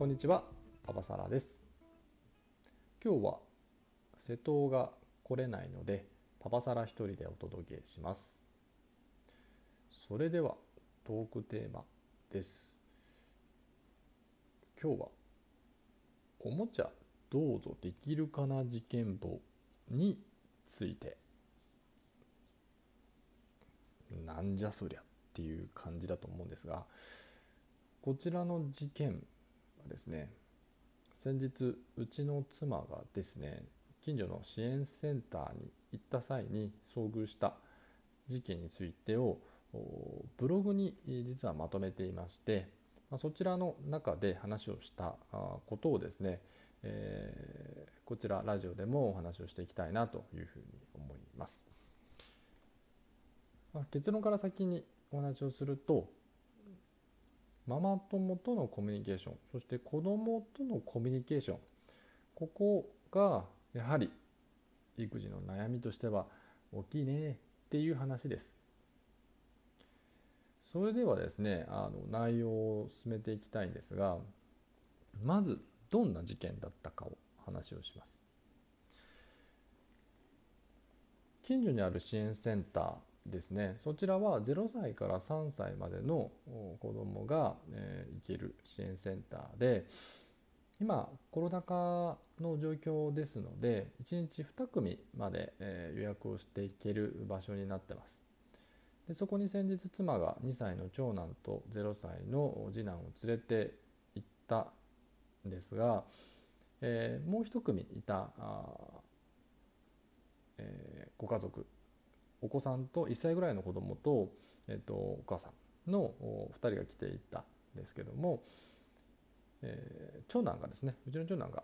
こんにちはパパサラです。今日は瀬戸が来れないのでパパサラ一人でお届けします。それではトークテーマです。今日はおもちゃどうぞできるかな事件簿について。なんじゃそりゃっていう感じだと思うんですがこちらの事件ですね先日うちの妻がですね近所の支援センターに行った際に遭遇した事件についてをブログに実はまとめていましてそちらの中で話をしたことをですね、えー、こちらラジオでもお話をしていきたいなというふうに思います。結論から先にお話をするとママ友とのコミュニケーションそして子供とのコミュニケーションここがやはり育児の悩みとしては大きいねっていう話です。それではですねあの内容を進めていきたいんですがまずどんな事件だったかを話をします。近所にある支援センターですね。そちらは0歳から3歳までの子どもが、えー、行ける支援センターで今コロナ禍の状況ですので1日2組まで、え、予約をしていける場所になってます。でそこに先日妻が2歳の長男と0歳の次男を連れて行ったんですが、えー、もう1組いたえー、ご家族お子さんと1歳ぐらいの子供と,、えーと、お母さんの2人が来ていたんですけども、えー、長男がですねうちの長男が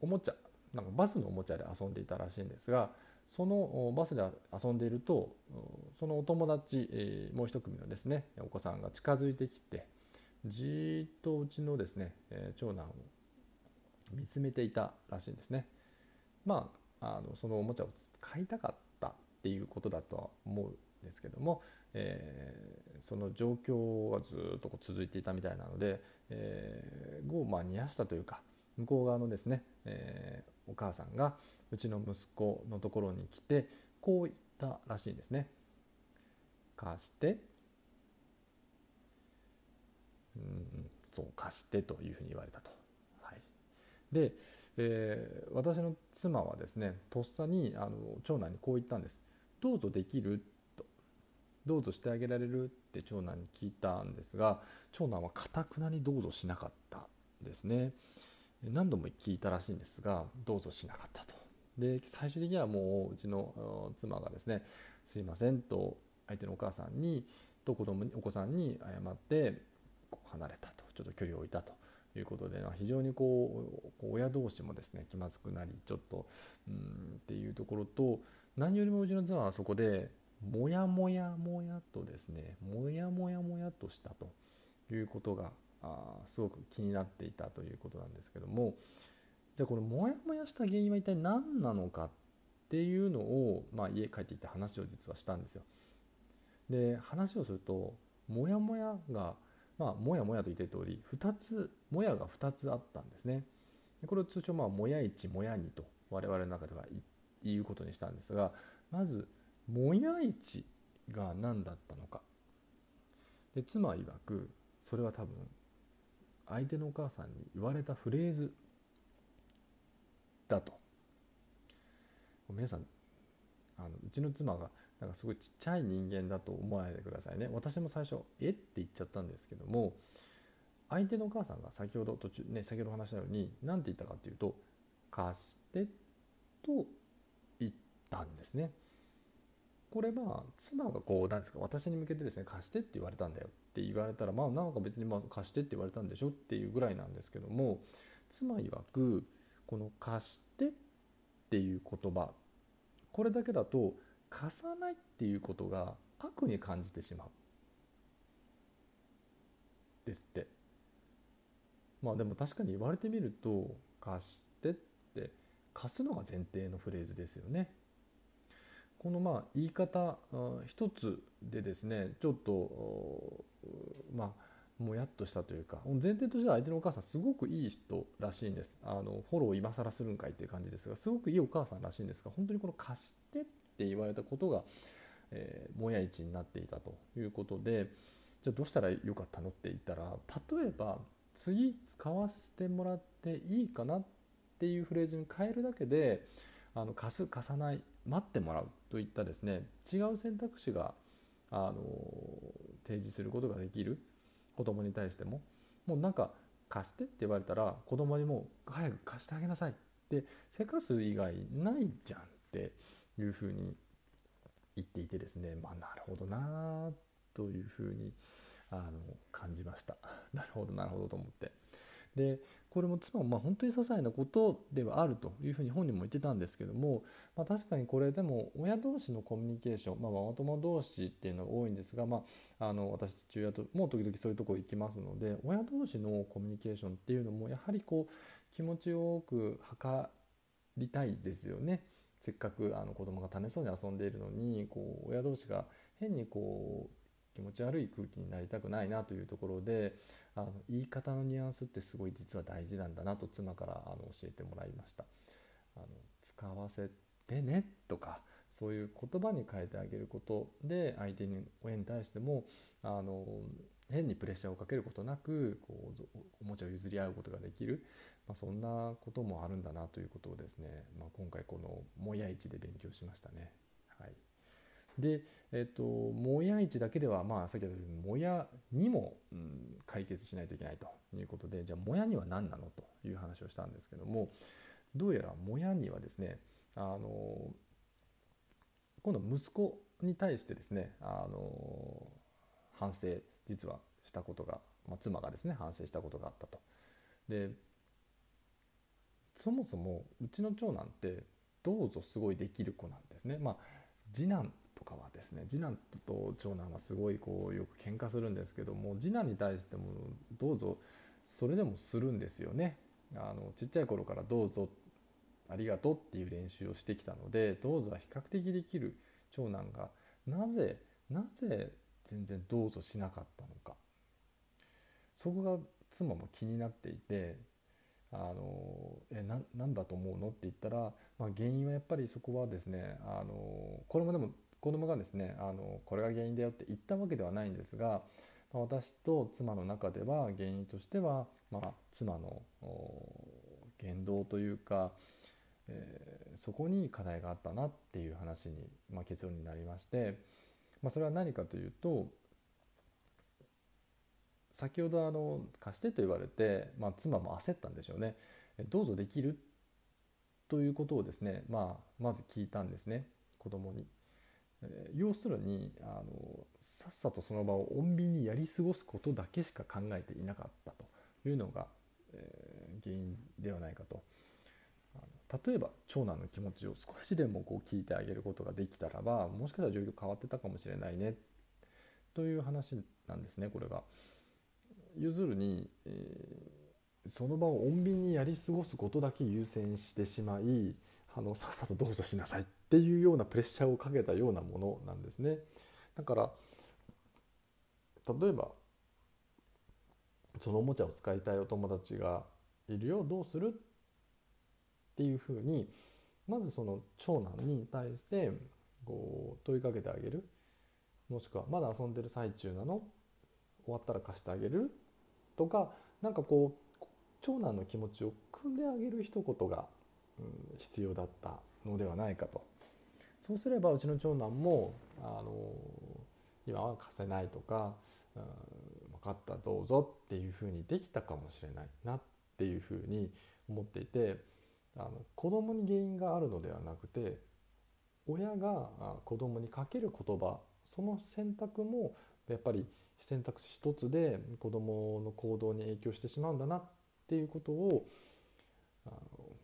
おもちゃなんかバスのおもちゃで遊んでいたらしいんですがそのバスで遊んでいるとそのお友達、えー、もう一組のですねお子さんが近づいてきてじっとうちのですね、えー、長男を見つめていたらしいんですね。まあ、あのそのおもちゃを買いたかっっていうことだとは思うんですけども、えー、その状況がずっとこう続いていたみたいなので、えー、をまあ煮やしたというか向こう側のですね、えー、お母さんがうちの息子のところに来てこう言ったらしいんですね。貸してうんそう貸してというふうに言われたと。はい、で、えー、私の妻はですねとっさにあの長男にこう言ったんです。どうぞできると。どうぞしてあげられるって長男に聞いたんですが長男はかたくなにどうぞしなかったですね。何度も聞いたらしいんですがどうぞしなかったと。で最終的にはもううちの妻がですねすいませんと相手のお母さんにと子供にお子さんに謝って離れたと。ちょっと距離を置いたと。いうことで非常にこう親同士もですね気まずくなりちょっとうんっていうところと何よりもうちの妻はそこでもやもやもやとですねもやもやもやとしたということがあすごく気になっていたということなんですけどもじゃあこのモヤモヤした原因は一体何なのかっていうのを、まあ、家帰ってきて話を実はしたんですよ。で話をするとモヤモヤがまあもやもやと言ってる通り2つもやが2つあったんですね。これを通称まあもや1もや2と我々の中では言いうことにしたんですがまず「もや市」が何だったのか。で妻曰くそれは多分相手のお母さんに言われたフレーズだと。皆さんあのうちの妻がなんかすごいちっちゃい人間だと思わないでくださいね。私も最初「え？っ?」て言っちゃったんですけども相手のお母さんが先ほど途中ね先ほど話したように何て言ったかっていうと「貸して」とたんですね。これまあ妻がこう何ですか私に向けてですね貸してって言われたんだよって言われたらまあなんか別にまあ貸してって言われたんでしょっていうぐらいなんですけども妻曰くこの貸してっていう言葉これだけだと貸さないっていうことが悪に感じてしまう。ですって。まあでも確かに言われてみると貸してって貸すのが前提のフレーズですよね。このまあ言い方一つでですねちょっとまあもやっとしたというか前提としては相手のお母さんすごくいい人らしいんです。あのフォローを今更するんかいっていう感じですがすごくいいお母さんらしいんですが本当にこの貸してって言われたことが、えー、もや一になっていたということでじゃあどうしたらよかったのって言ったら例えば次使わせてもらっていいかなっていうフレーズに変えるだけであの貸す貸さない待ってもらう。といったですね違う選択肢があの提示することができる子供に対してももうなんか貸してって言われたら子供にもう早く貸してあげなさいってせかす以外ないじゃんっていうふうに言っていてですねまあなるほどなというふうにあの感じました。なるほどなるほどと思って。でこれも妻もまあ本当に些細なことではあるというふうに本人も言ってたんですけども、まあ、確かにこれでも親同士のコミュニケーション、まあ、ママ友同士っていうのが多いんですが、まあ、あの私父親とも時々そういうとこ行きますので親同士のコミュニケーションっていうのもやはりこう気持ちよく図りたいですよね。せっかくあの子供が楽しそうに遊んでいるのにこう親同士が変にこう気持ち悪い空気になりたくないなというところであの言い方のニュアンスってすごい実は大事なんだなと妻からあの教えてもらいました。あの使わせてねとかそういう言葉に変えてあげることで相手に親に対してもあの変にプレッシャーをかけることなくこうおもちゃを譲り合うことができる、まあ、そんなこともあるんだなということをですね、まあ、今回この「もや市」で勉強しましたね。はいで、えっと、もや市だけでは、まあ、先ほど言ったもやにも、うん、解決しないといけないということで、じゃあ、もやには何なのという話をしたんですけども、どうやらもやにはですね、あの、今度息子に対してですね、あの、反省、実はしたことが、まあ、妻がですね、反省したことがあったと。で、そもそもうちの長男ってどうぞすごいできる子なんですね。まあ次男とかはですね次男と長男はすごいこうよく喧嘩するんですけども次男に対してもどうぞそれでもするんですよね。あのちっちゃい頃からどうぞありがとうっていう練習をしてきたのでどうぞは比較的できる長男がなぜなぜ全然どうぞしなかったのかそこが妻も気になっていてあのえななんだと思うの？って言ったら、まあ、原因はやっぱりそこはですねあのこれもでも子供がですねあのこれが原因だよって言ったわけではないんですが、まあ、私と妻の中では原因としては、まあ、妻の言動というか、えー、そこに課題があったなっていう話に、まあ、結論になりまして、まあ、それは何かというと先ほどあの貸してと言われて、まあ、妻も焦ったんでしょうねどうぞできる？ということをですね、まあ、まず聞いたんですね子供に。え要するにあのさっさとその場を穏便にやり過ごすことだけしか考えていなかったというのが、えー、原因ではないかと。例えば長男の気持ちを少しでもこう聞いてあげることができたらばもしかしたら状況変わってたかもしれないねという話なんですねこれが。ゆずるに、えー、その場を穏便にやり過ごすことだけ優先してしまいあのさっさとどうぞしなさいっていうようなプレッシャーをかけたようなものなんですね。だから例えばそのおもちゃを使いたいお友達がいるよどうするっていうふうにまずその長男に対してこう問いかけてあげる。もしくはまだ遊んでる最中なの？終わったら貸してあげる？とか何かこう長男の気持ちを汲んであげる一言が必要だったのではないかと。そうすればうちの長男もあの今は貸せないとか、うん、分かったどうぞっていうふうにできたかもしれないなっていうふうに思っていてあの子供に原因があるのではなくて親が子供にかける言葉その選択もやっぱり選択肢一つで子供の行動に影響してしまうんだなっていうことを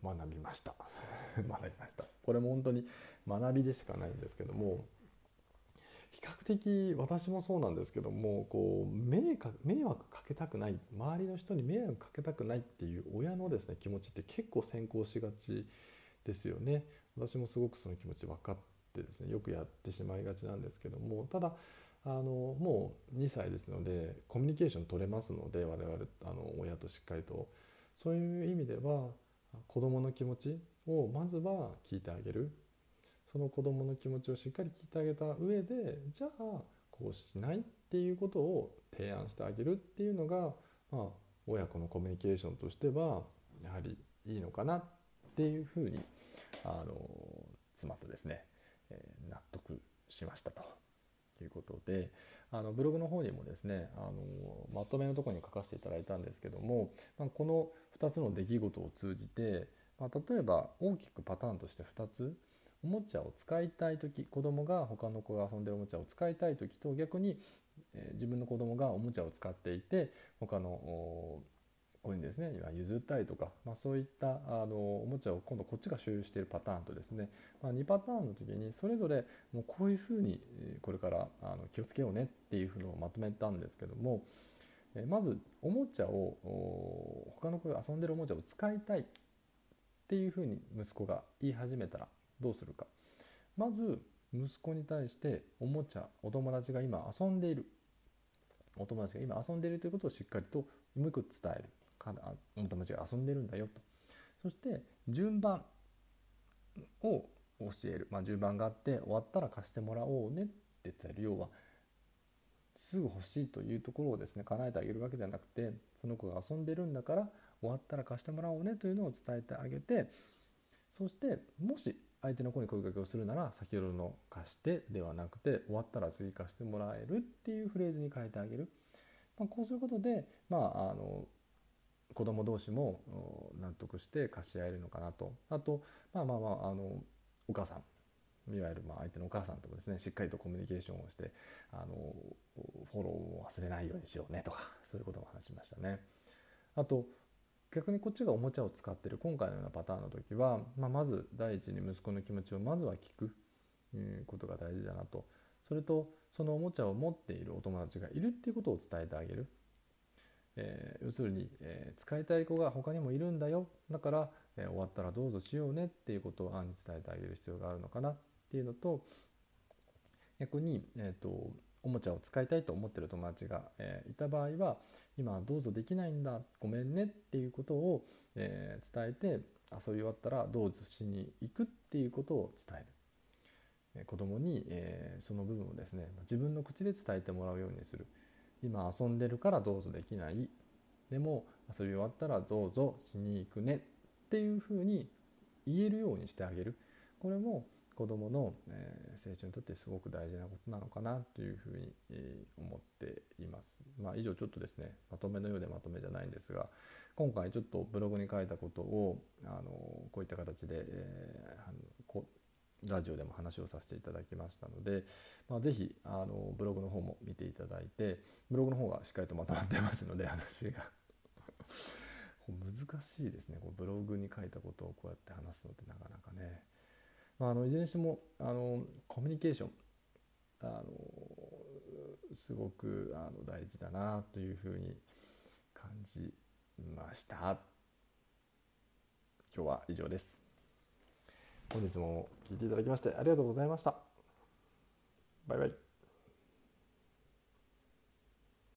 学びました。学びました。これも本当に学びでしかないんですけども比較的私もそうなんですけどもこう迷惑かけたくない周りの人に迷惑かけたくないっていう親のですね気持ちって結構先行しがちですよね。私もすごくその気持ち分かってですねよくやってしまいがちなんですけどもただあのもう2歳ですのでコミュニケーション取れますので我々あの親としっかりと。そういう意味では子どもの気持ちをまずは聞いてあげる。その子どもの気持ちをしっかり聞いてあげた上でじゃあこうしないっていうことを提案してあげるっていうのが、まあ、親子のコミュニケーションとしてはやはりいいのかなっていうふうにあの妻とですね、え、納得しましたと。ということであのブログの方にもですねあのまとめのとこに書かせていただいたんですけども、ま、この2つの出来事を通じて、まあ、例えば大きくパターンとして2つおもちゃを使いたい時子供が他の子が遊んでるおもちゃを使いたい時と逆に、え、自分の子供がおもちゃを使っていて他の子にですね。譲ったりとか、まあ、そういったあのおもちゃを今度こっちが所有しているパターンとですね、まあ、2パターンの時にそれぞれもうこういうふうにこれからあの気をつけようねっていうのをまとめたんですけどもまずおもちゃを他の子が遊んでるおもちゃを使いたいっていうふうに息子が言い始めたらどうするか。まず息子に対しておもちゃお友達が今遊んでいる。お友達が今遊んでいるということをしっかりとうまく伝える。からお友達が遊んでるんだよと。そして順番を教える、まあ、順番があって終わったら貸してもらおうねって伝える要はすぐ欲しいというところをですね叶えてあげるわけじゃなくてその子が遊んでるんだから終わったら貸してもらおうねというのを伝えてあげてそしてもし相手の子に声かけをするなら先ほどの貸してではなくて終わったら次貸してもらえるっていうフレーズに変えてあげる、まあ、こうすることでまああの子供同士も納得して貸し合えるのかなと。あとまあまあまああのお母さん。いわゆるまあ相手のお母さんともですねしっかりとコミュニケーションをしてあのフォローを忘れないようにしようねとかそういうことも話しましたね。あと逆にこっちがおもちゃを使ってる今回のようなパターンの時は、まあ、まず第一に息子の気持ちをまずは聞くことが大事だなと。それとそのおもちゃを持っているお友達がいるっていうことを伝えてあげる。えー、要するに、えー、使いたい子が他にもいるんだよだから、えー、終わったらどうぞしようねっていうことを暗に伝えてあげる必要があるのかなっていうのと逆に、えーと、おもちゃを使いたいと思ってる友達が、えいた場合は今どうぞできないんだごめんねっていうことを、え伝えて遊び終わったらどうぞしに行くっていうことを伝える。子供に、えその部分をですね自分の口で伝えてもらうようにする。今遊んでるからどうぞできないでも遊び終わったらどうぞしに行くねっていうふうに言えるようにしてあげるこれも子どもの、え成長にとってすごく大事なことなのかなというふうに、え思っています。まあ、以上ちょっとですねまとめのようでまとめじゃないんですが今回ちょっとブログに書いたことをあのこういった形で、えー、ラジオでも話をさせていただきましたので、まあ、ぜひあのブログの方も見ていただいてブログの方がしっかりとまとまってますので話が。難しいですね。こうブログに書いたことをこうやって話すのってなかなかね、まあ、あのいずれにしてもあのコミュニケーションあのすごくあの大事だなというふうに感じました。今日は以上です。本日も聴いていただきましてありがとうございました。バイバイ。